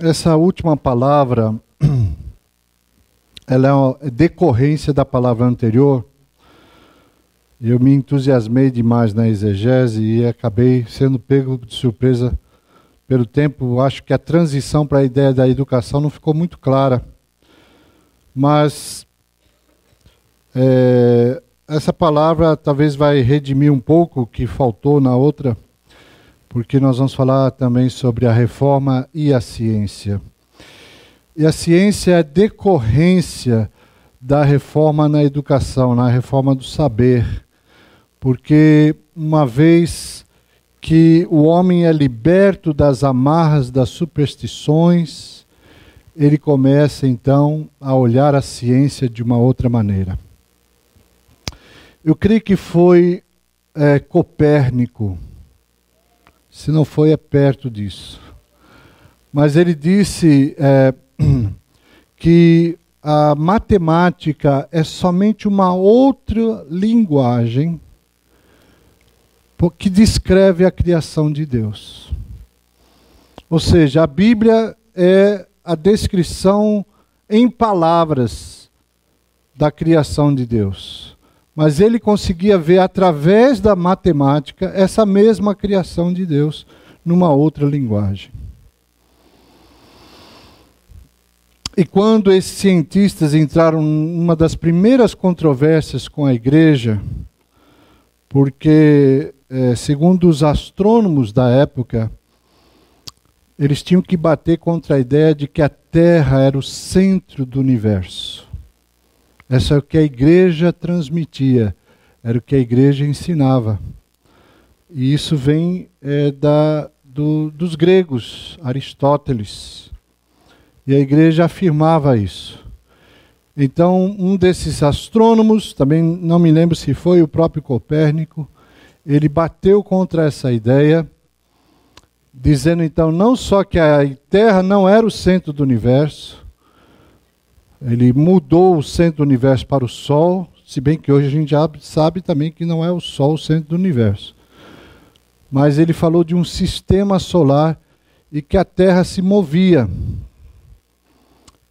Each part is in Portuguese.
essa última palavra, ela é decorrência da palavra anterior. Eu me entusiasmei demais na exegese e acabei sendo pego de surpresa pelo tempo. Acho que a transição para a ideia da educação não ficou muito clara. Mas é, essa palavra talvez vai redimir um pouco o que faltou na outra porque nós vamos falar também sobre a reforma e a ciência. E a ciência é decorrência da reforma na educação, na reforma do saber. Porque uma vez que o homem é liberto das amarras das superstições, ele começa então a olhar a ciência de uma outra maneira. Eu creio que foi é, Copérnico se não foi, é perto disso. Mas ele disse é, que a matemática é somente uma outra linguagem que descreve a criação de Deus. Ou seja, a Bíblia é a descrição em palavras da criação de Deus mas ele conseguia ver através da matemática essa mesma criação de Deus numa outra linguagem. E quando esses cientistas entraram numa das primeiras controvérsias com a igreja, porque, é, segundo os astrônomos da época, eles tinham que bater contra a ideia de que a Terra era o centro do universo. Essa é o que a igreja transmitia, era o que a igreja ensinava. E isso vem é, da, do, dos gregos, Aristóteles. E a igreja afirmava isso. Então, um desses astrônomos, também não me lembro se foi o próprio Copérnico, ele bateu contra essa ideia, dizendo então não só que a Terra não era o centro do universo, ele mudou o centro do universo para o Sol, se bem que hoje a gente já sabe também que não é o Sol o centro do universo. Mas ele falou de um sistema solar e que a Terra se movia.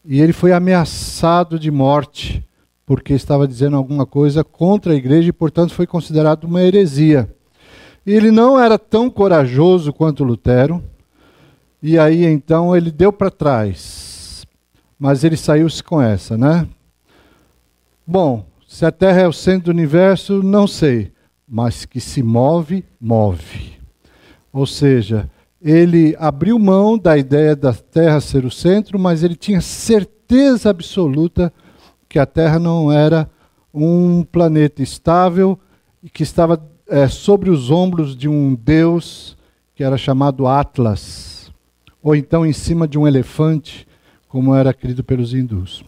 E ele foi ameaçado de morte porque estava dizendo alguma coisa contra a igreja e, portanto, foi considerado uma heresia. E ele não era tão corajoso quanto Lutero, e aí então ele deu para trás mas ele saiu-se com essa, né? Bom, se a Terra é o centro do universo, não sei, mas que se move, move. Ou seja, ele abriu mão da ideia da Terra ser o centro, mas ele tinha certeza absoluta que a Terra não era um planeta estável e que estava é, sobre os ombros de um deus que era chamado Atlas, ou então em cima de um elefante como era querido pelos hindus.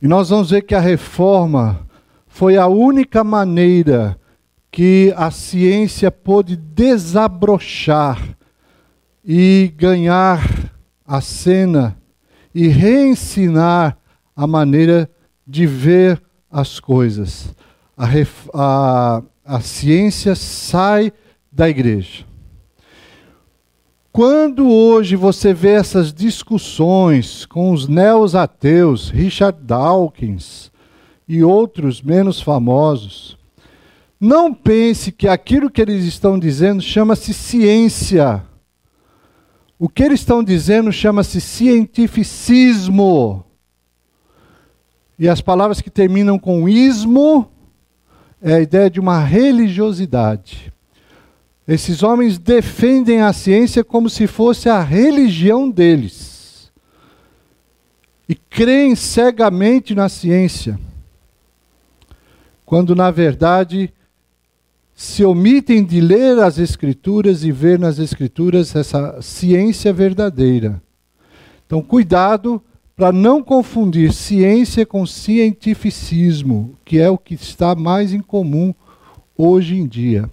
E nós vamos ver que a reforma foi a única maneira que a ciência pôde desabrochar e ganhar a cena e reensinar a maneira de ver as coisas. A, a, a ciência sai da igreja. Quando hoje você vê essas discussões com os neos-ateus, Richard Dawkins e outros menos famosos, não pense que aquilo que eles estão dizendo chama-se ciência. O que eles estão dizendo chama-se cientificismo. E as palavras que terminam com ismo é a ideia de uma religiosidade. Esses homens defendem a ciência como se fosse a religião deles. E creem cegamente na ciência. Quando, na verdade, se omitem de ler as Escrituras e ver nas Escrituras essa ciência verdadeira. Então, cuidado para não confundir ciência com cientificismo, que é o que está mais em comum hoje em dia.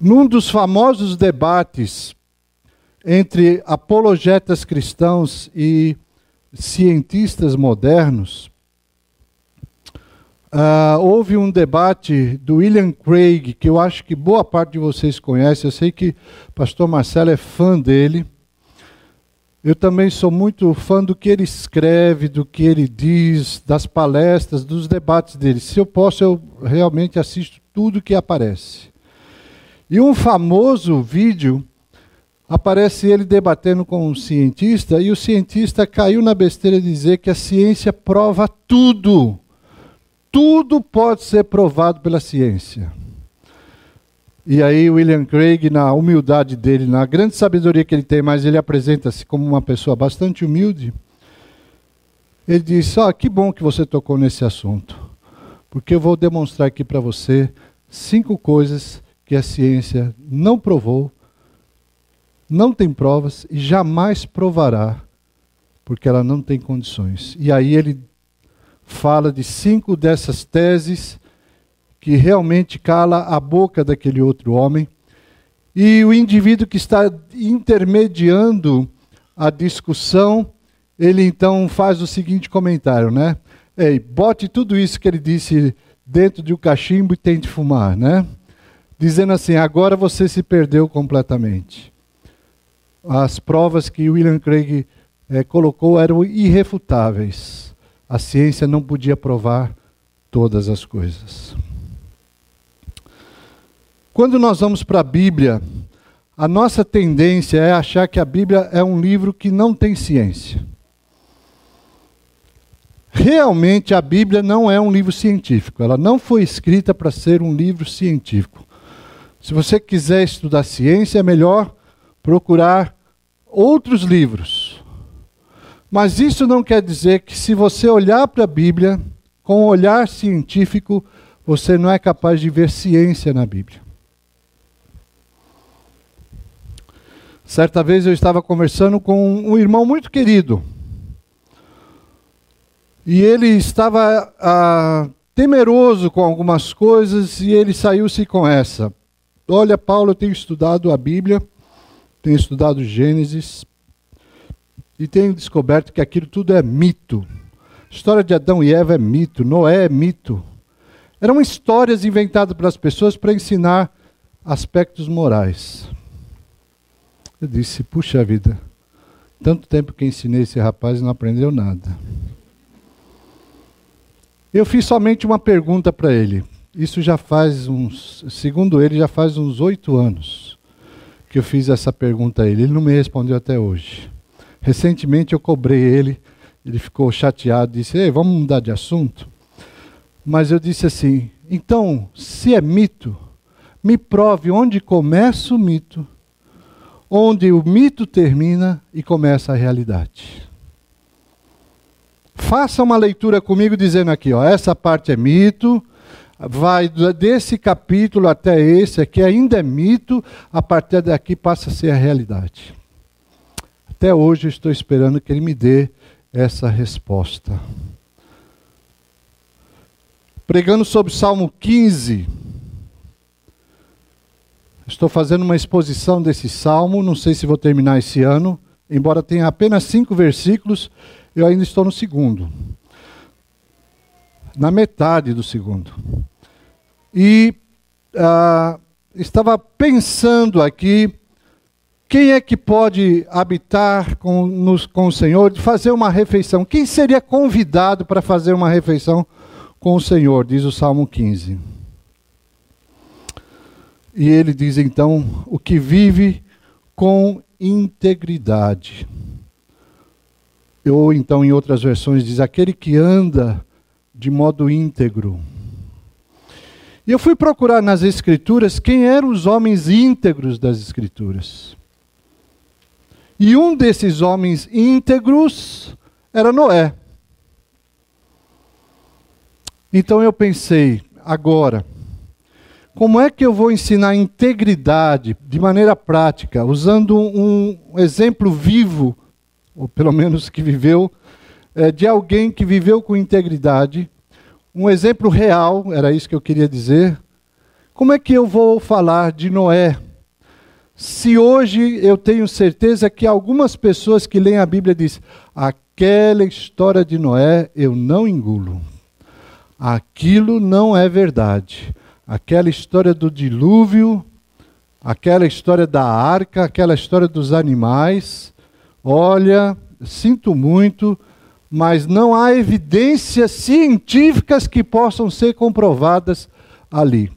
Num dos famosos debates entre apologetas cristãos e cientistas modernos, Uh, houve um debate do William Craig, que eu acho que boa parte de vocês conhece. Eu sei que o pastor Marcelo é fã dele. Eu também sou muito fã do que ele escreve, do que ele diz, das palestras, dos debates dele. Se eu posso, eu realmente assisto tudo que aparece. E um famoso vídeo aparece ele debatendo com um cientista, e o cientista caiu na besteira de dizer que a ciência prova tudo. Tudo pode ser provado pela ciência. E aí William Craig, na humildade dele, na grande sabedoria que ele tem, mas ele apresenta-se como uma pessoa bastante humilde, ele diz: "Ah, que bom que você tocou nesse assunto, porque eu vou demonstrar aqui para você cinco coisas que a ciência não provou, não tem provas e jamais provará, porque ela não tem condições". E aí ele fala de cinco dessas teses que realmente cala a boca daquele outro homem. E o indivíduo que está intermediando a discussão, ele então faz o seguinte comentário, né? Ei, bote tudo isso que ele disse dentro de um cachimbo e tente fumar, né? Dizendo assim, agora você se perdeu completamente. As provas que William Craig é, colocou eram irrefutáveis. A ciência não podia provar todas as coisas. Quando nós vamos para a Bíblia, a nossa tendência é achar que a Bíblia é um livro que não tem ciência. Realmente a Bíblia não é um livro científico, ela não foi escrita para ser um livro científico. Se você quiser estudar ciência, é melhor procurar outros livros. Mas isso não quer dizer que se você olhar para a Bíblia com um olhar científico, você não é capaz de ver ciência na Bíblia. Certa vez eu estava conversando com um irmão muito querido. E ele estava ah, temeroso com algumas coisas e ele saiu-se com essa. Olha, Paulo, eu tenho estudado a Bíblia, tenho estudado Gênesis, e tenho descoberto que aquilo tudo é mito. A história de Adão e Eva é mito, Noé é mito. Eram histórias inventadas pelas pessoas para ensinar aspectos morais. Eu disse, puxa vida, tanto tempo que ensinei esse rapaz e não aprendeu nada. Eu fiz somente uma pergunta para ele. Isso já faz uns, segundo ele, já faz uns oito anos que eu fiz essa pergunta a ele. Ele não me respondeu até hoje. Recentemente eu cobrei ele, ele ficou chateado, disse: Ei, vamos mudar de assunto. Mas eu disse assim: então, se é mito, me prove onde começa o mito, onde o mito termina e começa a realidade. Faça uma leitura comigo dizendo aqui, ó, essa parte é mito, vai desse capítulo até esse aqui ainda é mito, a partir daqui passa a ser a realidade. Até hoje estou esperando que ele me dê essa resposta. Pregando sobre Salmo 15. Estou fazendo uma exposição desse salmo, não sei se vou terminar esse ano, embora tenha apenas cinco versículos, eu ainda estou no segundo. Na metade do segundo. E uh, estava pensando aqui quem é que pode habitar com, nos, com o Senhor, fazer uma refeição? Quem seria convidado para fazer uma refeição com o Senhor? Diz o Salmo 15. E ele diz então: o que vive com integridade. Ou então, em outras versões, diz: aquele que anda de modo íntegro. E eu fui procurar nas Escrituras quem eram os homens íntegros das Escrituras. E um desses homens íntegros era Noé. Então eu pensei, agora, como é que eu vou ensinar integridade de maneira prática, usando um exemplo vivo, ou pelo menos que viveu, é, de alguém que viveu com integridade, um exemplo real, era isso que eu queria dizer. Como é que eu vou falar de Noé? Se hoje eu tenho certeza que algumas pessoas que leem a Bíblia dizem, aquela história de Noé eu não engulo. aquilo não é verdade. Aquela história do dilúvio, aquela história da arca, aquela história dos animais, olha, sinto muito, mas não há evidências científicas que possam ser comprovadas ali.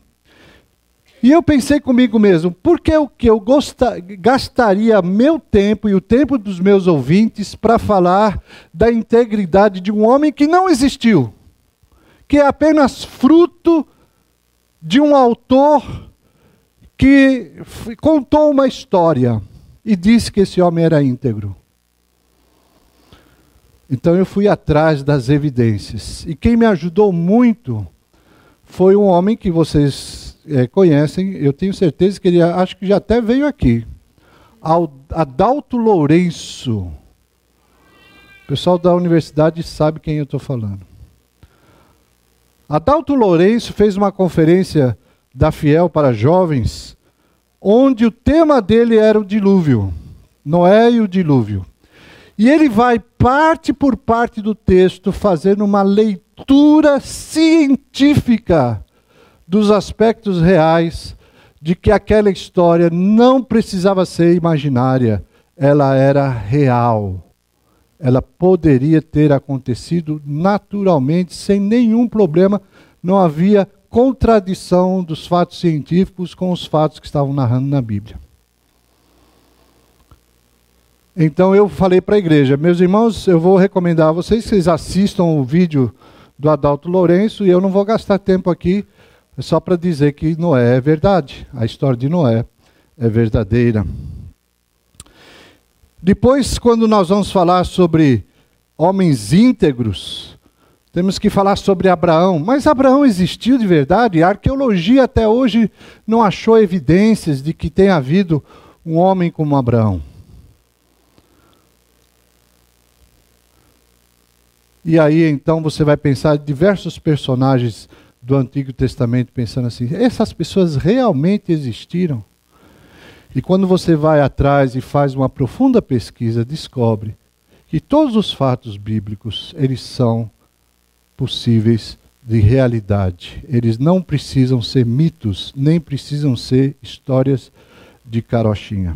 E eu pensei comigo mesmo, por que eu, que eu gosta, gastaria meu tempo e o tempo dos meus ouvintes para falar da integridade de um homem que não existiu, que é apenas fruto de um autor que contou uma história e disse que esse homem era íntegro. Então eu fui atrás das evidências. E quem me ajudou muito foi um homem que vocês é, conhecem, eu tenho certeza que ele acho que já até veio aqui. Adalto Lourenço. O pessoal da universidade sabe quem eu estou falando. Adalto Lourenço fez uma conferência da Fiel para jovens, onde o tema dele era o dilúvio. Noé e o dilúvio. E ele vai parte por parte do texto fazendo uma leitura científica dos aspectos reais de que aquela história não precisava ser imaginária, ela era real. Ela poderia ter acontecido naturalmente, sem nenhum problema, não havia contradição dos fatos científicos com os fatos que estavam narrando na Bíblia. Então eu falei para a igreja, meus irmãos, eu vou recomendar a vocês que vocês assistam o vídeo do Adalto Lourenço e eu não vou gastar tempo aqui só para dizer que Noé é verdade. A história de Noé é verdadeira. Depois, quando nós vamos falar sobre homens íntegros, temos que falar sobre Abraão. Mas Abraão existiu de verdade? A arqueologia até hoje não achou evidências de que tenha havido um homem como Abraão. E aí então você vai pensar diversos personagens do Antigo Testamento pensando assim: essas pessoas realmente existiram? E quando você vai atrás e faz uma profunda pesquisa, descobre que todos os fatos bíblicos, eles são possíveis de realidade. Eles não precisam ser mitos, nem precisam ser histórias de carochinha.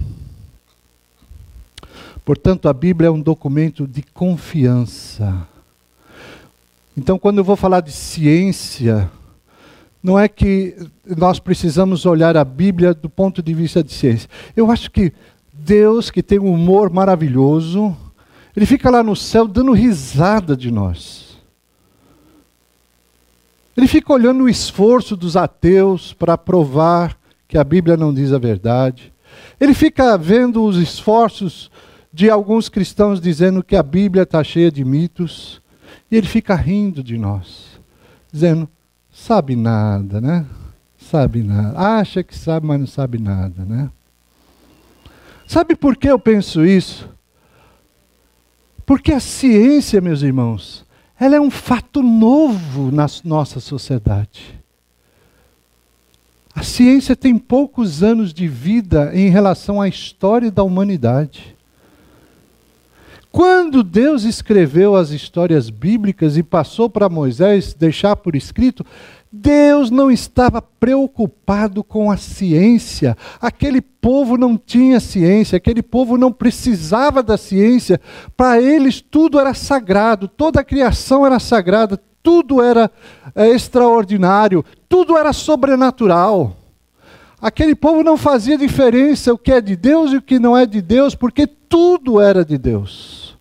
Portanto, a Bíblia é um documento de confiança. Então, quando eu vou falar de ciência, não é que nós precisamos olhar a Bíblia do ponto de vista de ciência. Eu acho que Deus, que tem um humor maravilhoso, ele fica lá no céu dando risada de nós. Ele fica olhando o esforço dos ateus para provar que a Bíblia não diz a verdade. Ele fica vendo os esforços de alguns cristãos dizendo que a Bíblia está cheia de mitos. E ele fica rindo de nós, dizendo: sabe nada, né? Sabe nada. Acha que sabe, mas não sabe nada, né? Sabe por que eu penso isso? Porque a ciência, meus irmãos, ela é um fato novo na nossa sociedade. A ciência tem poucos anos de vida em relação à história da humanidade. Quando Deus escreveu as histórias bíblicas e passou para Moisés deixar por escrito, Deus não estava preocupado com a ciência. Aquele povo não tinha ciência, aquele povo não precisava da ciência. Para eles tudo era sagrado, toda a criação era sagrada, tudo era é, extraordinário, tudo era sobrenatural. Aquele povo não fazia diferença o que é de Deus e o que não é de Deus, porque tudo era de Deus.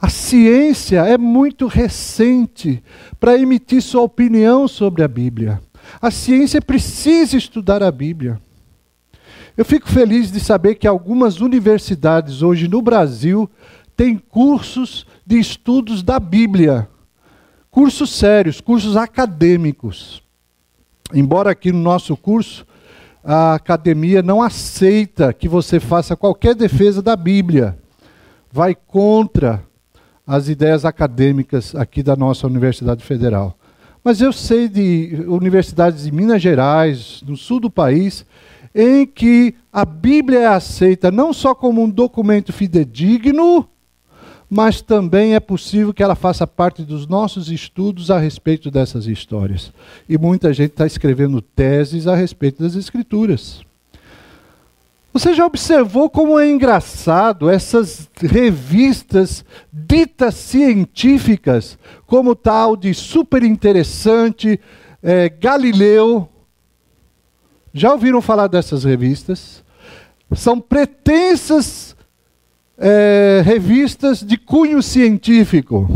A ciência é muito recente para emitir sua opinião sobre a Bíblia. A ciência precisa estudar a Bíblia. Eu fico feliz de saber que algumas universidades hoje no Brasil têm cursos de estudos da Bíblia. Cursos sérios, cursos acadêmicos. Embora aqui no nosso curso a academia não aceita que você faça qualquer defesa da Bíblia. Vai contra as ideias acadêmicas aqui da nossa Universidade Federal. Mas eu sei de universidades de Minas Gerais, no sul do país, em que a Bíblia é aceita não só como um documento fidedigno, mas também é possível que ela faça parte dos nossos estudos a respeito dessas histórias. E muita gente está escrevendo teses a respeito das Escrituras. Você já observou como é engraçado essas revistas ditas científicas, como tal de super interessante, é, Galileu? Já ouviram falar dessas revistas? São pretensas é, revistas de cunho científico.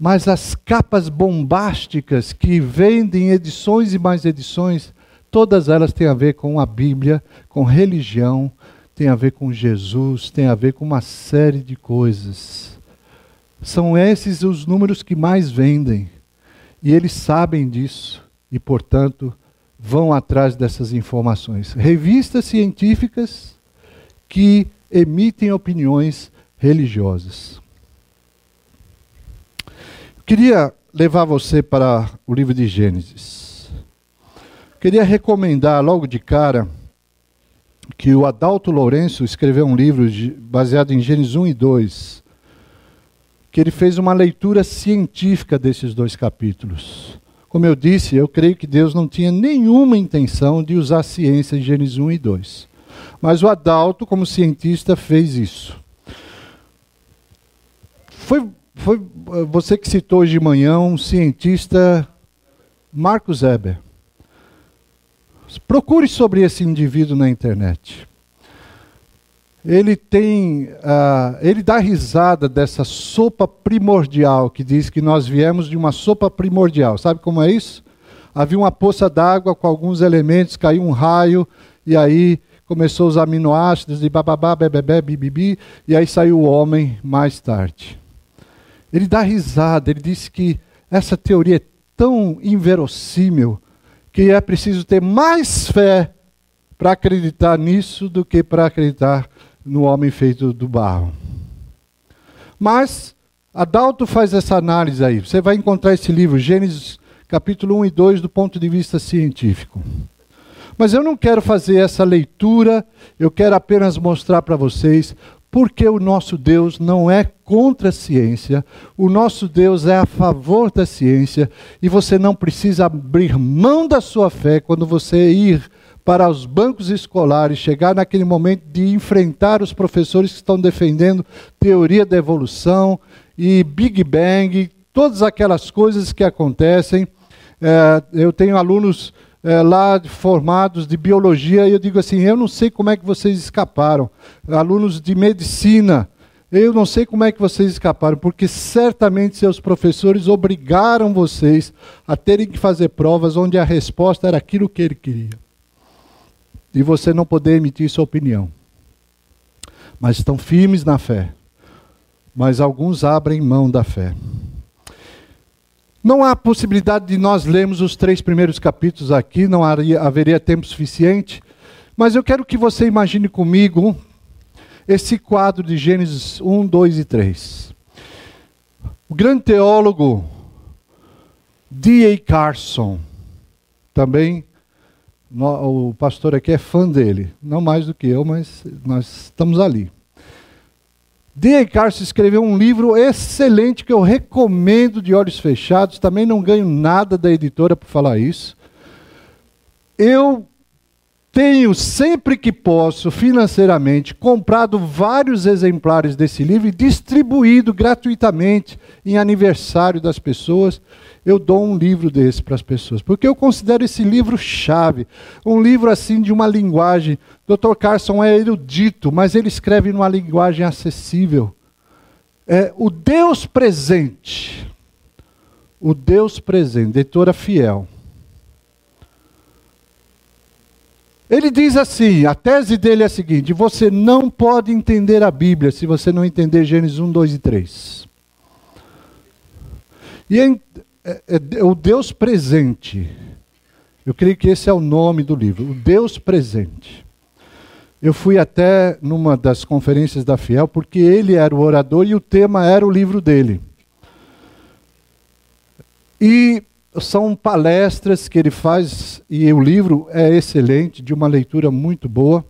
Mas as capas bombásticas que vendem edições e mais edições Todas elas têm a ver com a Bíblia, com religião, tem a ver com Jesus, tem a ver com uma série de coisas. São esses os números que mais vendem. E eles sabem disso e, portanto, vão atrás dessas informações. Revistas científicas que emitem opiniões religiosas. Eu queria levar você para o livro de Gênesis. Queria recomendar logo de cara que o Adalto Lourenço escreveu um livro de, baseado em Gênesis 1 e 2, que ele fez uma leitura científica desses dois capítulos. Como eu disse, eu creio que Deus não tinha nenhuma intenção de usar ciência em Gênesis 1 e 2. Mas o Adalto, como cientista, fez isso. Foi, foi você que citou hoje de manhã um cientista, Marcos Weber. Procure sobre esse indivíduo na internet. Ele tem, uh, ele dá risada dessa sopa primordial que diz que nós viemos de uma sopa primordial. Sabe como é isso? Havia uma poça d'água com alguns elementos, caiu um raio e aí começou os aminoácidos e bababá, bebebé, bibibi, e aí saiu o homem mais tarde. Ele dá risada, ele disse que essa teoria é tão inverossímil que é preciso ter mais fé para acreditar nisso do que para acreditar no homem feito do barro. Mas Adalto faz essa análise aí. Você vai encontrar esse livro, Gênesis capítulo 1 e 2, do ponto de vista científico. Mas eu não quero fazer essa leitura, eu quero apenas mostrar para vocês porque o nosso Deus não é contra a ciência, o nosso Deus é a favor da ciência, e você não precisa abrir mão da sua fé quando você ir para os bancos escolares, chegar naquele momento de enfrentar os professores que estão defendendo teoria da evolução e Big Bang, todas aquelas coisas que acontecem. É, eu tenho alunos é, lá formados de biologia, e eu digo assim: eu não sei como é que vocês escaparam. Alunos de medicina, eu não sei como é que vocês escaparam, porque certamente seus professores obrigaram vocês a terem que fazer provas onde a resposta era aquilo que ele queria. E você não poder emitir sua opinião. Mas estão firmes na fé. Mas alguns abrem mão da fé. Não há possibilidade de nós lermos os três primeiros capítulos aqui, não haveria, tempo suficiente. Mas eu quero que você imagine comigo esse quadro de Gênesis 1, 2 e 3. O grande teólogo D.A. Carson, também o pastor aqui é fã dele, não mais do que eu, mas nós estamos ali. D.A. Carson escreveu um livro excelente que eu recomendo de olhos fechados. Também não ganho nada da editora por falar isso. Eu tenho, sempre que posso, financeiramente, comprado vários exemplares desse livro e distribuído gratuitamente em aniversário das pessoas. Eu dou um livro desse para as pessoas, porque eu considero esse livro chave, um livro assim de uma linguagem. Dr. Carson é erudito, mas ele escreve numa linguagem acessível. É o Deus presente. O Deus presente, editora fiel. Ele diz assim: a tese dele é a seguinte: você não pode entender a Bíblia se você não entender Gênesis 1, 2 e 3. E é, é, é o Deus presente. Eu creio que esse é o nome do livro, o Deus presente. Eu fui até numa das conferências da Fiel, porque ele era o orador e o tema era o livro dele. E são palestras que ele faz e o livro é excelente, de uma leitura muito boa.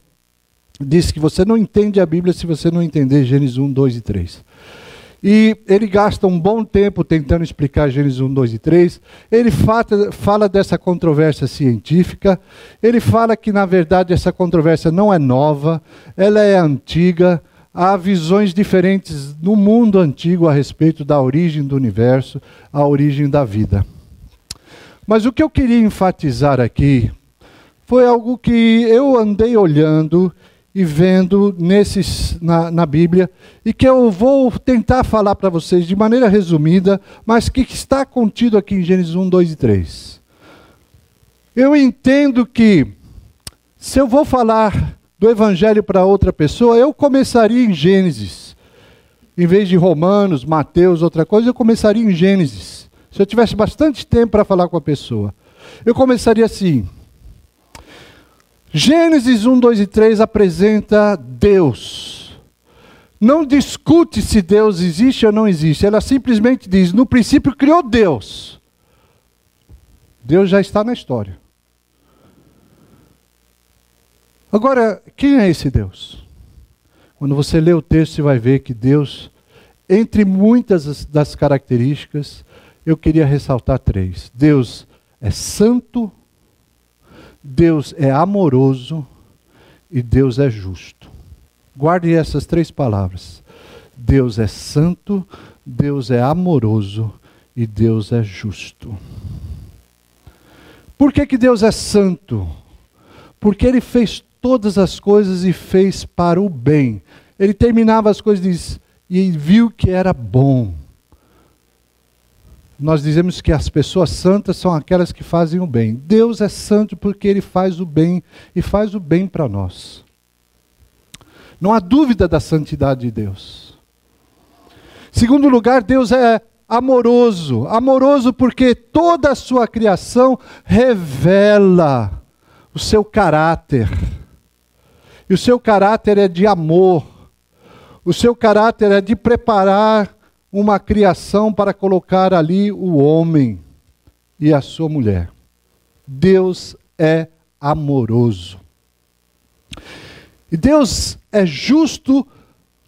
diz que você não entende a Bíblia se você não entender Gênesis 1, 2 e 3. E ele gasta um bom tempo tentando explicar Gênesis 1, 2 e 3. Ele fala, dessa controvérsia científica. Ele fala que, na verdade, essa controvérsia não é nova, ela é antiga. Há visões diferentes no mundo antigo a respeito da origem do universo, a origem da vida. Mas o que eu queria enfatizar aqui foi algo que eu andei olhando e vendo nesses, na, na Bíblia, e que eu vou tentar falar para vocês de maneira resumida, mas que está contido aqui em Gênesis 1, 2 e 3. Eu entendo que, se eu vou falar do Evangelho para outra pessoa, eu começaria em Gênesis. Em vez de Romanos, Mateus, outra coisa, eu começaria em Gênesis. Se eu tivesse bastante tempo para falar com a pessoa, eu começaria assim. Gênesis 1, 2 e 3 apresenta Deus. Não discute se Deus existe ou não existe. Ela simplesmente diz: no princípio criou Deus. Deus já está na história. Agora, quem é esse Deus? Quando você lê o texto, você vai ver que Deus, entre muitas das características, eu queria ressaltar três. Deus é santo, Deus é amoroso e Deus é justo. Guarde essas três palavras. Deus é santo, Deus é amoroso e Deus é justo. Por que, que Deus é santo? Porque Ele fez todas as coisas e fez para o bem. Ele terminava as coisas e e viu que era bom nós dizemos que as pessoas santas são aquelas que fazem o bem. Deus é santo porque ele faz o bem e faz o bem para nós. Não há dúvida da santidade de Deus. Segundo lugar, Deus é amoroso. Amoroso porque toda a sua criação revela o seu caráter. E o seu caráter é de amor. O seu caráter é de preparar uma criação para colocar ali o homem e a sua mulher. Deus é amoroso. E Deus é justo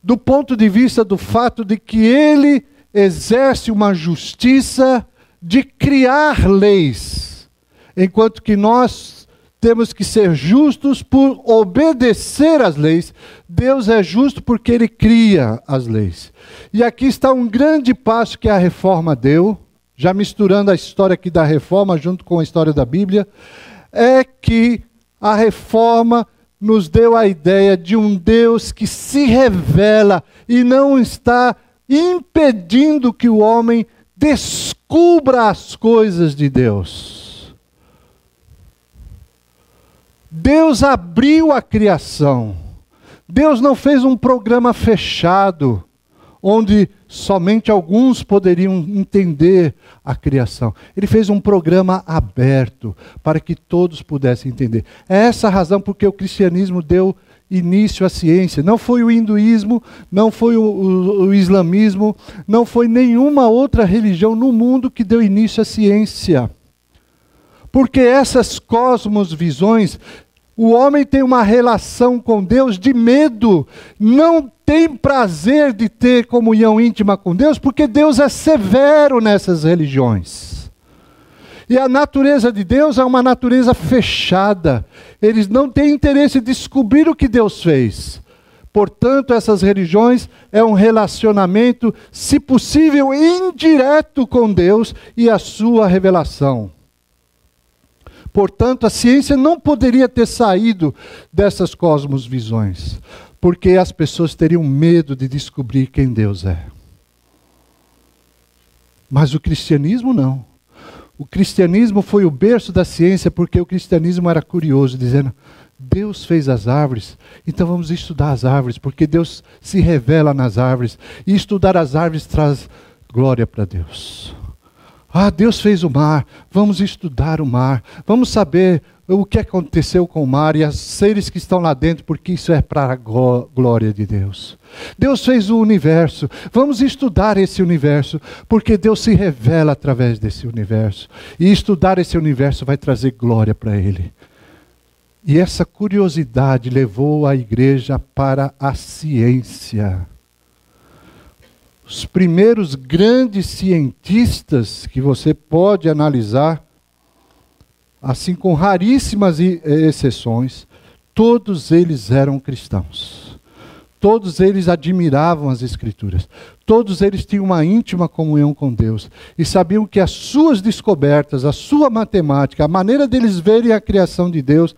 do ponto de vista do fato de que ele exerce uma justiça de criar leis, enquanto que nós temos que ser justos por obedecer às leis. Deus é justo porque ele cria as leis. E aqui está um grande passo que a reforma deu, já misturando a história aqui da reforma junto com a história da Bíblia, é que a reforma nos deu a ideia de um Deus que se revela e não está impedindo que o homem descubra as coisas de Deus. Deus abriu a criação. Deus não fez um programa fechado, onde somente alguns poderiam entender a criação. Ele fez um programa aberto para que todos pudessem entender. É essa a razão porque o cristianismo deu início à ciência. Não foi o hinduísmo, não foi o, o, o islamismo, não foi nenhuma outra religião no mundo que deu início à ciência. Porque essas cosmosvisões o homem tem uma relação com Deus de medo, não tem prazer de ter comunhão íntima com Deus, porque Deus é severo nessas religiões. E a natureza de Deus é uma natureza fechada. Eles não têm interesse em descobrir o que Deus fez. Portanto, essas religiões é um relacionamento, se possível, indireto com Deus e a sua revelação. Portanto, a ciência não poderia ter saído dessas cosmosvisões, porque as pessoas teriam medo de descobrir quem Deus é. Mas o cristianismo não. O cristianismo foi o berço da ciência porque o cristianismo era curioso, dizendo: Deus fez as árvores, então vamos estudar as árvores, porque Deus se revela nas árvores, e estudar as árvores traz glória para Deus. Ah, Deus fez o mar, vamos estudar o mar, vamos saber o que aconteceu com o mar e os seres que estão lá dentro, porque isso é para a glória de Deus. Deus fez o universo, vamos estudar esse universo, porque Deus se revela através desse universo. E estudar esse universo vai trazer glória para Ele. E essa curiosidade levou a igreja para a ciência. Os primeiros grandes cientistas que você pode analisar, assim com raríssimas exceções, todos eles eram cristãos. Todos eles admiravam as Escrituras. Todos eles tinham uma íntima comunhão com Deus. E sabiam que as suas descobertas, a sua matemática, a maneira deles verem a criação de Deus,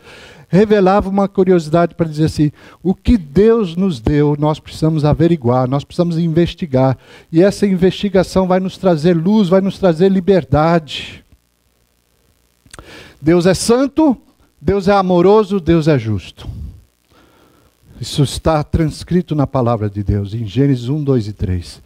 revelava uma curiosidade para dizer assim: o que Deus nos deu, nós precisamos averiguar, nós precisamos investigar. E essa investigação vai nos trazer luz, vai nos trazer liberdade. Deus é santo, Deus é amoroso, Deus é justo. Isso está transcrito na palavra de Deus, em Gênesis 1, 2 e 3.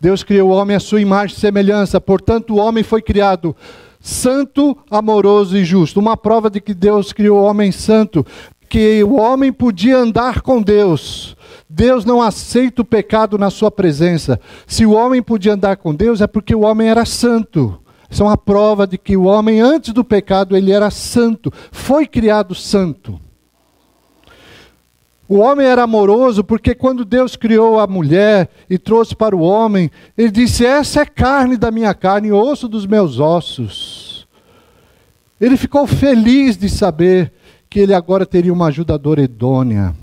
Deus criou o homem à sua imagem e semelhança, portanto, o homem foi criado santo, amoroso e justo. Uma prova de que Deus criou o homem santo, que o homem podia andar com Deus. Deus não aceita o pecado na sua presença. Se o homem podia andar com Deus, é porque o homem era santo. Isso é uma prova de que o homem, antes do pecado, ele era santo. Foi criado santo. O homem era amoroso porque quando Deus criou a mulher e trouxe para o homem, ele disse: Essa é carne da minha carne, osso dos meus ossos. Ele ficou feliz de saber que ele agora teria uma ajudadora idônea.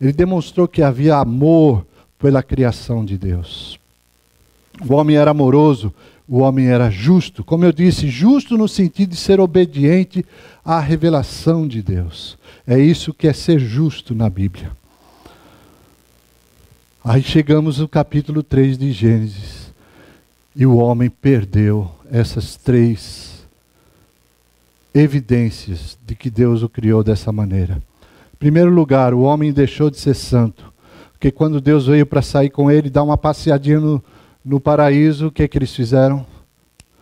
Ele demonstrou que havia amor pela criação de Deus. O homem era amoroso, o homem era justo. Como eu disse, justo no sentido de ser obediente à revelação de Deus. É isso que é ser justo na Bíblia. Aí chegamos no capítulo 3 de Gênesis. E o homem perdeu essas três evidências de que Deus o criou dessa maneira. Em primeiro lugar, o homem deixou de ser santo. Porque quando Deus veio para sair com ele, dar uma passeadinha no, no paraíso, o que, é que eles fizeram?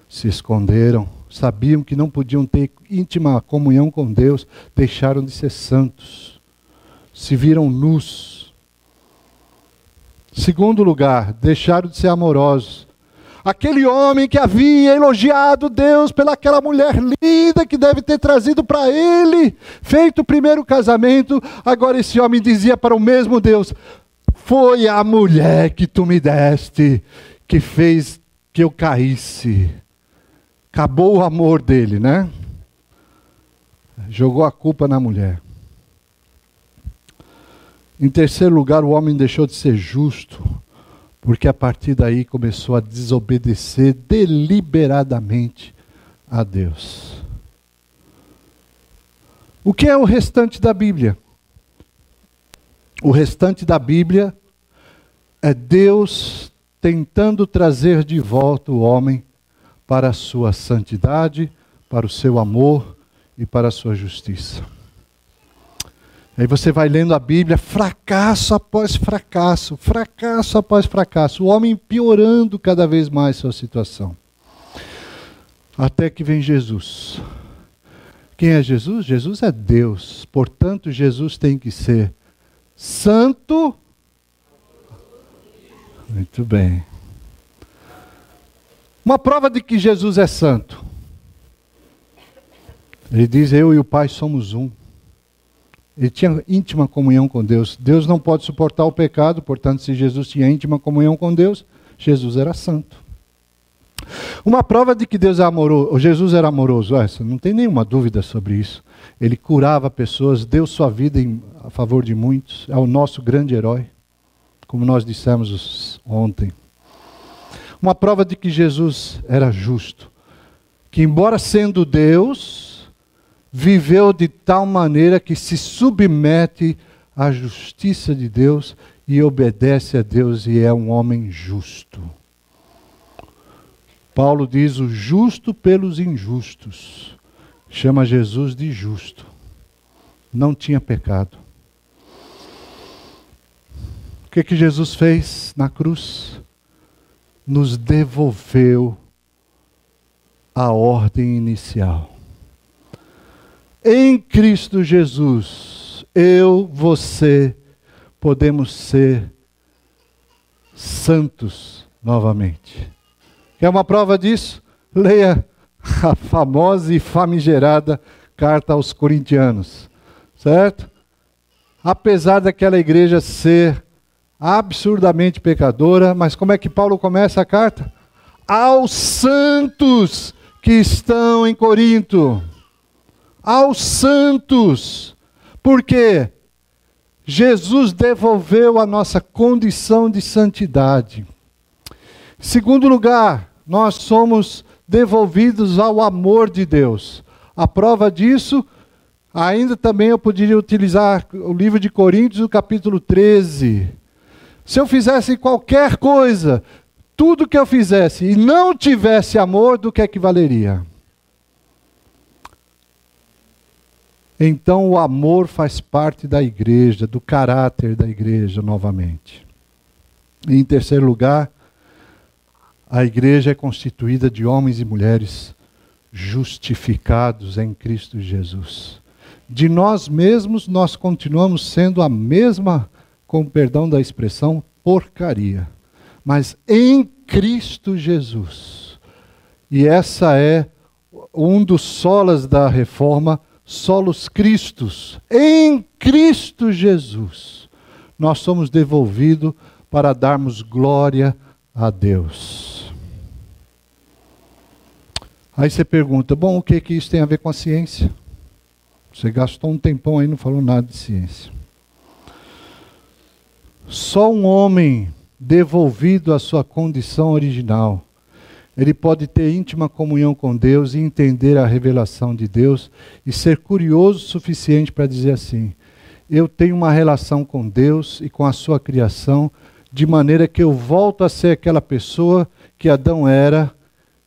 Se esconderam sabiam que não podiam ter íntima comunhão com Deus, deixaram de ser santos, se viram nus. Segundo lugar, deixaram de ser amorosos. Aquele homem que havia elogiado Deus pelaquela mulher linda que deve ter trazido para ele, feito o primeiro casamento, agora esse homem dizia para o mesmo Deus: Foi a mulher que tu me deste que fez que eu caísse. Acabou o amor dele, né? Jogou a culpa na mulher. Em terceiro lugar, o homem deixou de ser justo, porque a partir daí começou a desobedecer deliberadamente a Deus. O que é o restante da Bíblia? O restante da Bíblia é Deus tentando trazer de volta o homem para a sua santidade, para o seu amor e para a sua justiça. Aí você vai lendo a Bíblia, fracasso após fracasso, fracasso após fracasso, o homem piorando cada vez mais sua situação. Até que vem Jesus. Quem é Jesus? Jesus é Deus. Portanto, Jesus tem que ser santo. Muito bem. Uma prova de que Jesus é santo. Ele diz: Eu e o Pai somos um. Ele tinha íntima comunhão com Deus. Deus não pode suportar o pecado, portanto, se Jesus tinha íntima comunhão com Deus, Jesus era santo. Uma prova de que Deus é amoroso, Jesus era amoroso, essa, não tem nenhuma dúvida sobre isso. Ele curava pessoas, deu sua vida em, a favor de muitos, é o nosso grande herói, como nós dissemos ontem. Uma prova de que Jesus era justo. Que, embora sendo Deus, viveu de tal maneira que se submete à justiça de Deus e obedece a Deus e é um homem justo. Paulo diz: o justo pelos injustos. Chama Jesus de justo. Não tinha pecado. O que, que Jesus fez na cruz? Nos devolveu a ordem inicial. Em Cristo Jesus, eu, você, podemos ser santos novamente. Quer uma prova disso? Leia a famosa e famigerada carta aos Corintianos. certo? Apesar daquela igreja ser absurdamente pecadora, mas como é que Paulo começa a carta? Aos santos que estão em Corinto. Aos santos. Por quê? Jesus devolveu a nossa condição de santidade. Segundo lugar, nós somos devolvidos ao amor de Deus. A prova disso, ainda também eu poderia utilizar o livro de Coríntios, o capítulo 13. Se eu fizesse qualquer coisa, tudo que eu fizesse e não tivesse amor, do que é que valeria? Então o amor faz parte da igreja, do caráter da igreja novamente. E em terceiro lugar, a igreja é constituída de homens e mulheres justificados em Cristo Jesus. De nós mesmos, nós continuamos sendo a mesma, com perdão da expressão, porcaria. Mas em Cristo Jesus. E essa é um dos solas da reforma solos Cristos, em Cristo Jesus, nós somos devolvidos para darmos glória a Deus. Aí você pergunta, bom, o que, que isso tem a ver com a ciência? Você gastou um tempão aí não falou nada de ciência. Só um homem devolvido à sua condição original ele pode ter íntima comunhão com Deus e entender a revelação de Deus e ser curioso o suficiente para dizer assim: eu tenho uma relação com Deus e com a sua criação, de maneira que eu volto a ser aquela pessoa que Adão era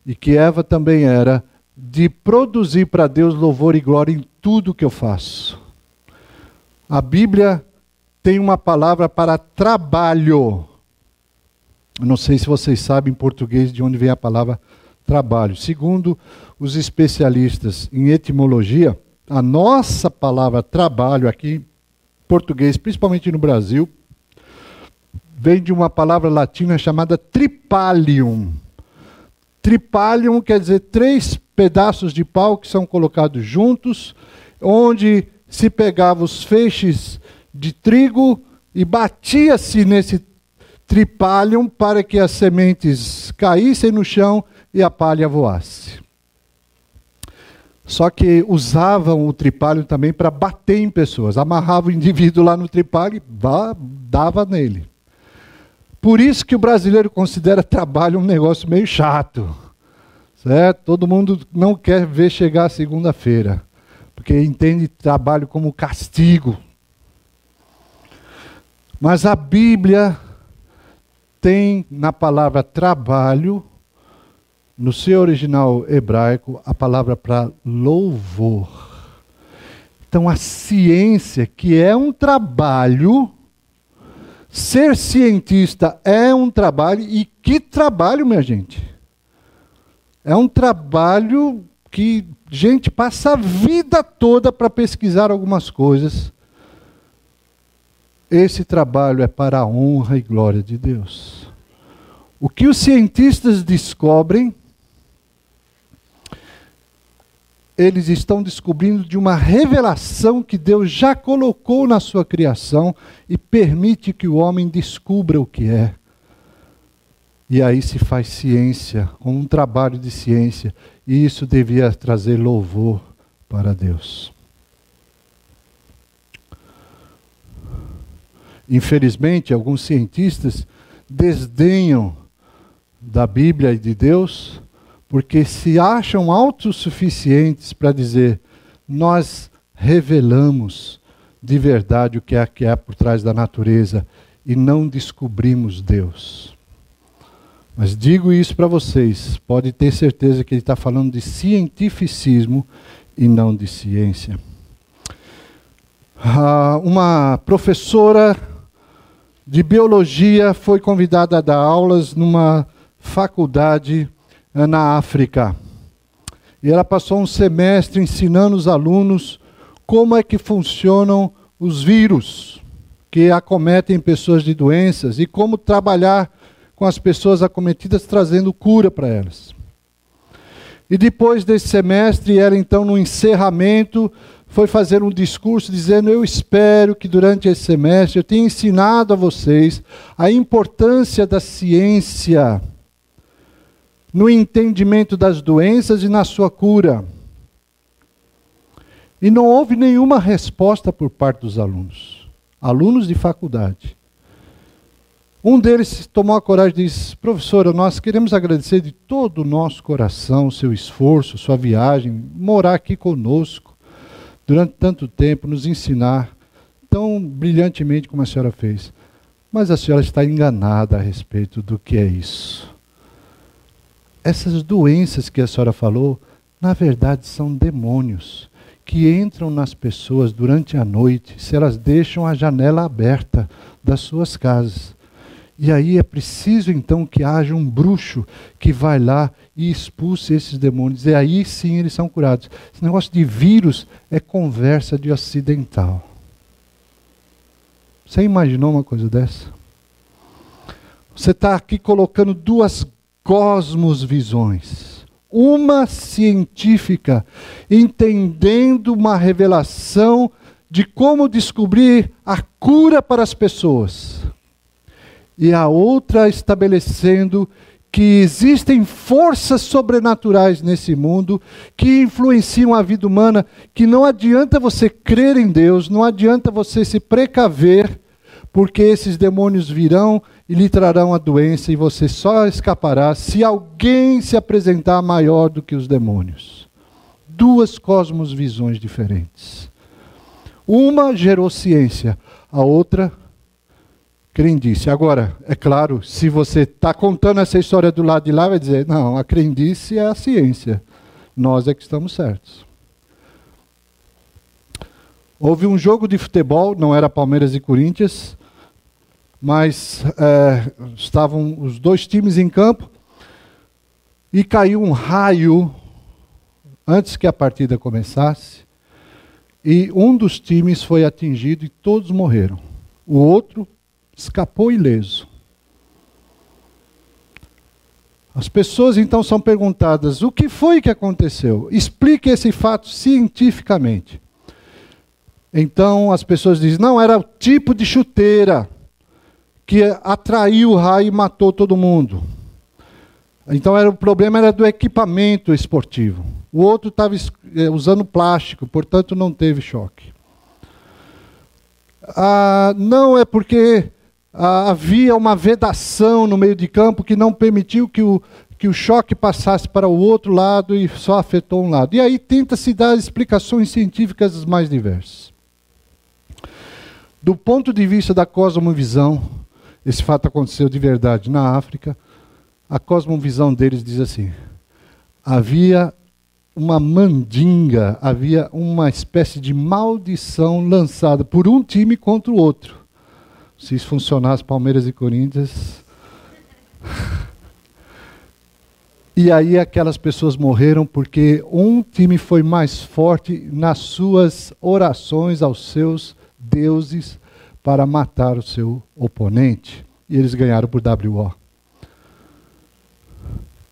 e que Eva também era, de produzir para Deus louvor e glória em tudo que eu faço. A Bíblia tem uma palavra para trabalho. Não sei se vocês sabem em português de onde vem a palavra trabalho. Segundo os especialistas em etimologia, a nossa palavra trabalho aqui, em português, principalmente no Brasil, vem de uma palavra latina chamada tripalium. Tripalium quer dizer três pedaços de pau que são colocados juntos, onde se pegava os feixes de trigo e batia-se nesse tripalham para que as sementes caíssem no chão e a palha voasse. Só que usavam o tripalho também para bater em pessoas. Amarrava o indivíduo lá no tripalho e dava nele. Por isso que o brasileiro considera trabalho um negócio meio chato. Certo? Todo mundo não quer ver chegar segunda-feira, porque entende trabalho como castigo. Mas a Bíblia tem na palavra trabalho, no seu original hebraico, a palavra para louvor. Então, a ciência, que é um trabalho, ser cientista é um trabalho, e que trabalho, minha gente? É um trabalho que gente passa a vida toda para pesquisar algumas coisas esse trabalho é para a honra e glória de Deus. O que os cientistas descobrem, eles estão descobrindo de uma revelação que Deus já colocou na sua criação e permite que o homem descubra o que é. E aí se faz ciência, um trabalho de ciência, e isso devia trazer louvor para Deus. Infelizmente, alguns cientistas desdenham da Bíblia e de Deus porque se acham autossuficientes para dizer nós revelamos de verdade o que é que há por trás da natureza e não descobrimos Deus. Mas digo isso para vocês, pode ter certeza que ele está falando de cientificismo e não de ciência. Ah, uma professora de biologia foi convidada a dar aulas numa faculdade eh, na África. E ela passou um semestre ensinando os alunos como é que funcionam os vírus que acometem pessoas de doenças e como trabalhar com as pessoas acometidas trazendo cura para elas. E depois desse semestre, ela então no encerramento foi fazer um discurso dizendo: Eu espero que durante esse semestre eu tenha ensinado a vocês a importância da ciência no entendimento das doenças e na sua cura. E não houve nenhuma resposta por parte dos alunos, alunos de faculdade. Um deles tomou a coragem e disse: Professora, nós queremos agradecer de todo o nosso coração o seu esforço, sua viagem, morar aqui conosco durante tanto tempo, nos ensinar tão brilhantemente como a senhora fez. Mas a senhora está enganada a respeito do que é isso. Essas doenças que a senhora falou, na verdade, são demônios que entram nas pessoas durante a noite, se elas deixam a janela aberta das suas casas. E aí é preciso então que haja um bruxo que vai lá e expulse esses demônios. E aí sim eles são curados. Esse negócio de vírus é conversa de ocidental. Você imaginou uma coisa dessa? Você está aqui colocando duas cosmosvisões uma científica, entendendo uma revelação de como descobrir a cura para as pessoas, e a outra estabelecendo que existem forças sobrenaturais nesse mundo que influenciam a vida humana, que não adianta você crer em Deus, não adianta você se precaver, porque esses demônios virão e lhe trarão a doença, e você só escapará se alguém se apresentar maior do que os demônios. Duas cosmosvisões diferentes. Uma gerou ciência, a outra crendice. Agora, é claro, se você está contando essa história do lado de lá, vai dizer: não, a crendice é a ciência. Nós é que estamos certos. Houve um jogo de futebol, não era Palmeiras e Corinthians, mas é, estavam os dois times em campo e caiu um raio antes que a partida começasse e um dos times foi atingido e todos morreram. O outro escapou ileso. As pessoas então são perguntadas: o que foi que aconteceu? Explique esse fato cientificamente. Então as pessoas dizem: não, era o tipo de chuteira que atraiu o raio e matou todo mundo. Então era, o problema era do equipamento esportivo. O outro estava é, usando plástico, portanto não teve choque. Ah, não é porque ah, havia uma vedação no meio de campo que não permitiu que o, que o choque passasse para o outro lado e só afetou um lado. E aí tenta-se dar explicações científicas mais diversas. Do ponto de vista da cosmovisão, esse fato aconteceu de verdade na África. A cosmovisão deles diz assim: havia uma mandinga, havia uma espécie de maldição lançada por um time contra o outro. Se isso funcionasse, Palmeiras e Corinthians. E aí aquelas pessoas morreram porque um time foi mais forte nas suas orações aos seus deuses para matar o seu oponente. E eles ganharam por WO.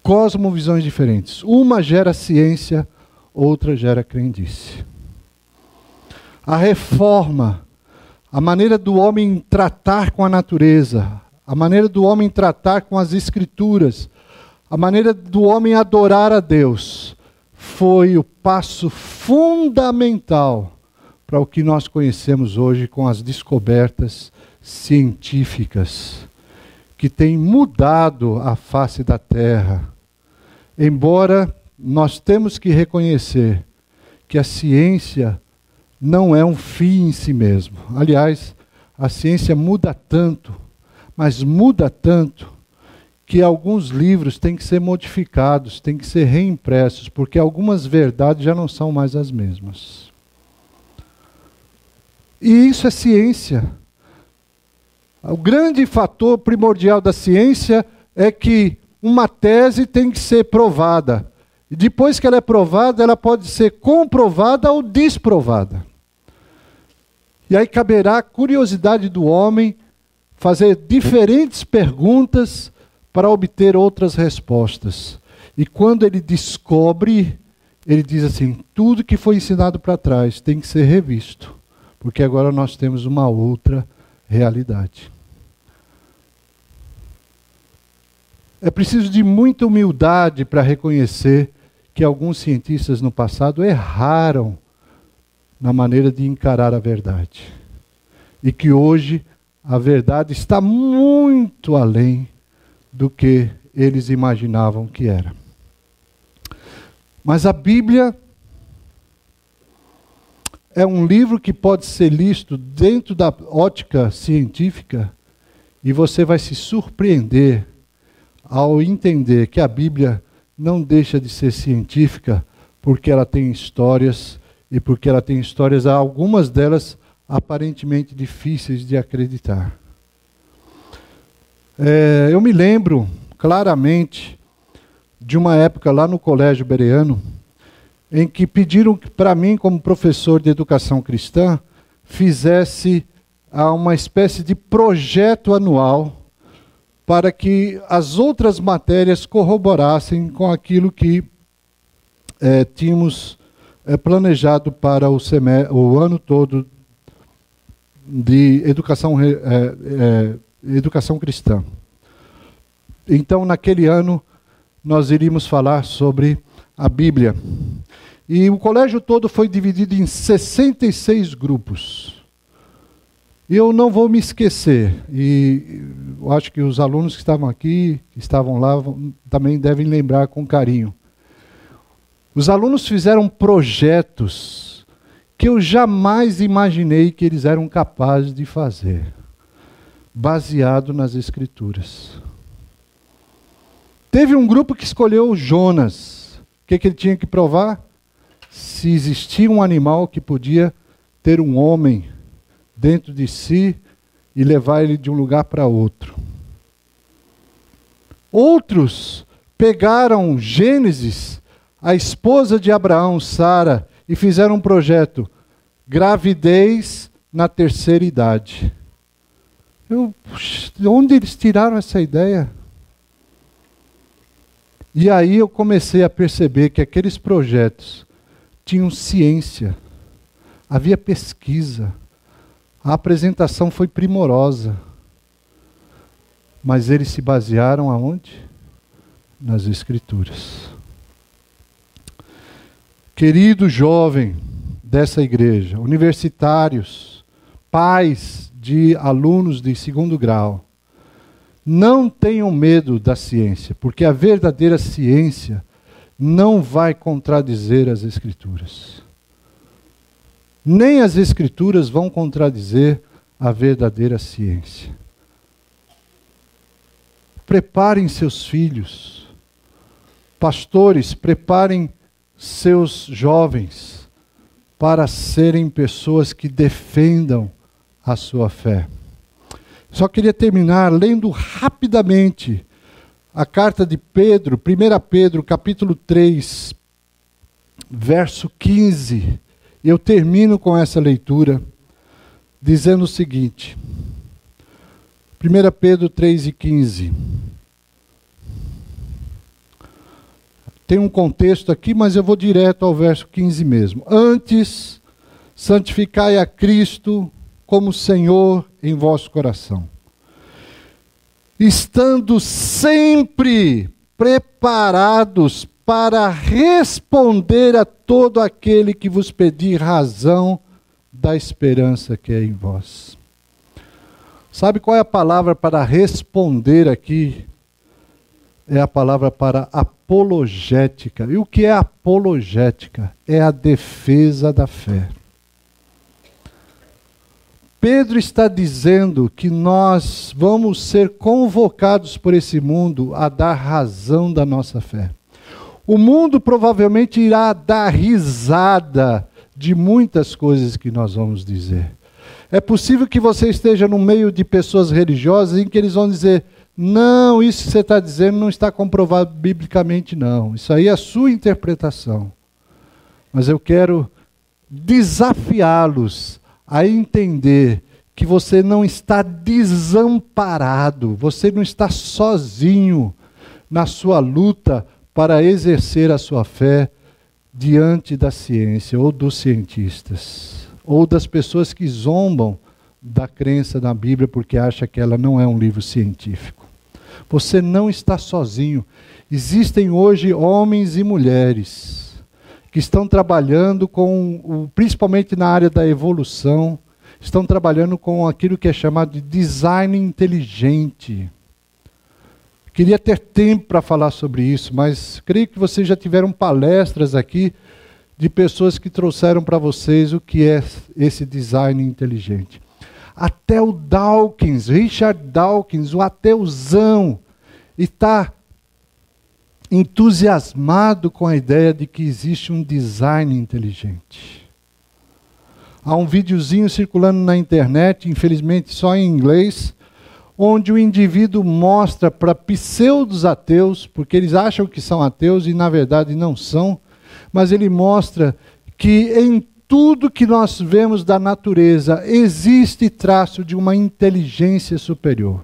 Cosmovisões diferentes. Uma gera ciência, outra gera crendice. A reforma, a maneira do homem tratar com a natureza, a maneira do homem tratar com as escrituras, a maneira do homem adorar a Deus, foi o passo fundamental para o que nós conhecemos hoje com as descobertas científicas que têm mudado a face da Terra. Embora nós temos que reconhecer que a ciência não é um fim em si mesmo. Aliás, a ciência muda tanto, mas muda tanto que alguns livros têm que ser modificados, têm que ser reimpressos, porque algumas verdades já não são mais as mesmas. E isso é ciência. O grande fator primordial da ciência é que uma tese tem que ser provada. E depois que ela é provada, ela pode ser comprovada ou desprovada. E aí caberá a curiosidade do homem fazer diferentes perguntas para obter outras respostas. E quando ele descobre, ele diz assim: tudo que foi ensinado para trás tem que ser revisto, porque agora nós temos uma outra realidade. É preciso de muita humildade para reconhecer que alguns cientistas no passado erraram na maneira de encarar a verdade. E que hoje a verdade está muito além do que eles imaginavam que era. Mas a Bíblia é um livro que pode ser listo dentro da ótica científica e você vai se surpreender ao entender que a Bíblia não deixa de ser científica porque ela tem histórias e porque ela tem histórias, algumas delas aparentemente difíceis de acreditar. É, eu me lembro claramente de uma época lá no Colégio Bereano, em que pediram para mim, como professor de educação cristã, fizesse uma espécie de projeto anual para que as outras matérias corroborassem com aquilo que é, tínhamos é, planejado para o, o, ano todo de educação, é, é, educação cristã. Então, naquele ano, nós iríamos falar sobre a Bíblia. E o colégio todo foi dividido em 66 grupos. E eu não vou me esquecer, e acho que os alunos que estavam aqui, que estavam lá, também devem lembrar com carinho. Os alunos fizeram projetos que eu jamais imaginei que eles eram capazes de fazer, baseado nas Escrituras. Teve um grupo que escolheu Jonas. O que, que ele tinha que provar? Se existia um animal que podia ter um homem dentro de si e levar ele de um lugar para outro. Outros pegaram Gênesis, a esposa de Abraão, Sara, e fizeram um projeto: gravidez na terceira idade. Eu, de onde eles tiraram essa ideia? E aí eu comecei a perceber que aqueles projetos tinham ciência, havia pesquisa, a apresentação foi primorosa. Mas eles se basearam aonde? Nas Escrituras. Querido jovem dessa igreja, universitários, pais de alunos de segundo grau, não tenham medo da ciência, porque a verdadeira ciência não vai contradizer as Escrituras. Nem as Escrituras vão contradizer a verdadeira ciência. Preparem seus filhos, pastores, preparem seus jovens para serem pessoas que defendam a sua fé. Só queria terminar lendo rapidamente a carta de Pedro, 1 Pedro, capítulo 3, verso 15. Eu termino com essa leitura dizendo o seguinte: 1 Pedro 3 e 15. Tem um contexto aqui, mas eu vou direto ao verso 15 mesmo. Antes, santificai a Cristo como Senhor em vosso coração, estando sempre preparados para responder a todo aquele que vos pedir razão da esperança que é em vós. Sabe qual é a palavra para responder aqui? É a palavra para apologética. E o que é apologética? É a defesa da fé. Pedro está dizendo que nós vamos ser convocados por esse mundo a dar razão da nossa fé. O mundo provavelmente irá dar risada de muitas coisas que nós vamos dizer. É possível que você esteja no meio de pessoas religiosas em que eles vão dizer: não, isso que você está dizendo não está comprovado biblicamente, não. Isso aí é a sua interpretação. Mas eu quero desafiá-los a entender que você não está desamparado, você não está sozinho na sua luta para exercer a sua fé diante da ciência ou dos cientistas, ou das pessoas que zombam da crença na Bíblia porque acha que ela não é um livro científico. Você não está sozinho. Existem hoje homens e mulheres que estão trabalhando com, principalmente na área da evolução, estão trabalhando com aquilo que é chamado de design inteligente. Queria ter tempo para falar sobre isso, mas creio que vocês já tiveram palestras aqui de pessoas que trouxeram para vocês o que é esse design inteligente. Até o Dawkins, Richard Dawkins, o ateuzão, está entusiasmado com a ideia de que existe um design inteligente. Há um videozinho circulando na internet, infelizmente só em inglês, onde o indivíduo mostra para pseudos ateus, porque eles acham que são ateus e na verdade não são, mas ele mostra que em tudo que nós vemos da natureza existe traço de uma inteligência superior.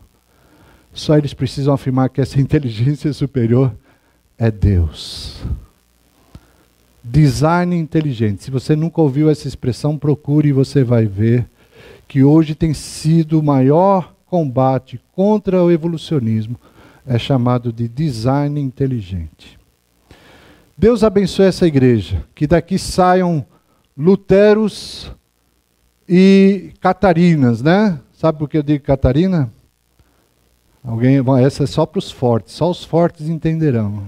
Só eles precisam afirmar que essa inteligência superior é Deus. Design inteligente. Se você nunca ouviu essa expressão, procure e você vai ver que hoje tem sido o maior combate contra o evolucionismo. É chamado de design inteligente. Deus abençoe essa igreja, que daqui saiam Luteros e Catarinas, né? Sabe por que eu digo Catarina? Alguém, bom, essa é só para os fortes, só os fortes entenderão.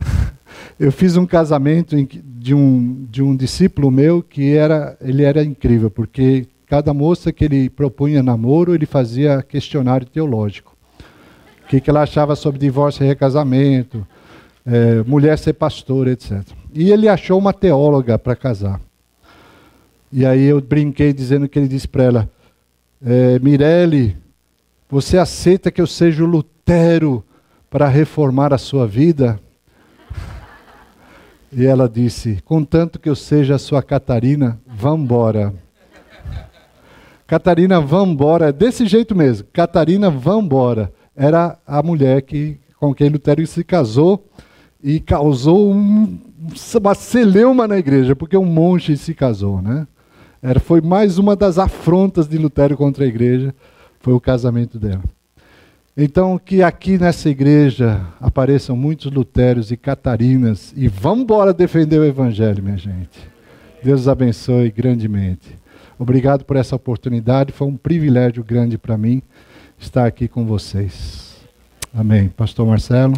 Eu fiz um casamento de um, de um discípulo meu que era, ele era incrível, porque cada moça que ele propunha namoro, ele fazia questionário teológico. O que, que ela achava sobre divórcio e recasamento, é, mulher ser pastora, etc. E ele achou uma teóloga para casar. E aí eu brinquei dizendo que ele disse para ela: é, Mirelle, você aceita que eu seja o Lutero para reformar a sua vida? E ela disse: Contanto que eu seja a sua Catarina, vambora. Catarina, vambora. Desse jeito mesmo. Catarina, vambora. Era a mulher que, com quem Lutero se casou e causou um, uma celeuma na igreja, porque um monge se casou, né? Era, foi mais uma das afrontas de Lutero contra a igreja, foi o casamento dela. Então, que aqui nessa igreja apareçam muitos Luteros e Catarinas e vamos embora defender o Evangelho, minha gente. Deus abençoe grandemente. Obrigado por essa oportunidade, foi um privilégio grande para mim estar aqui com vocês. Amém. Pastor Marcelo.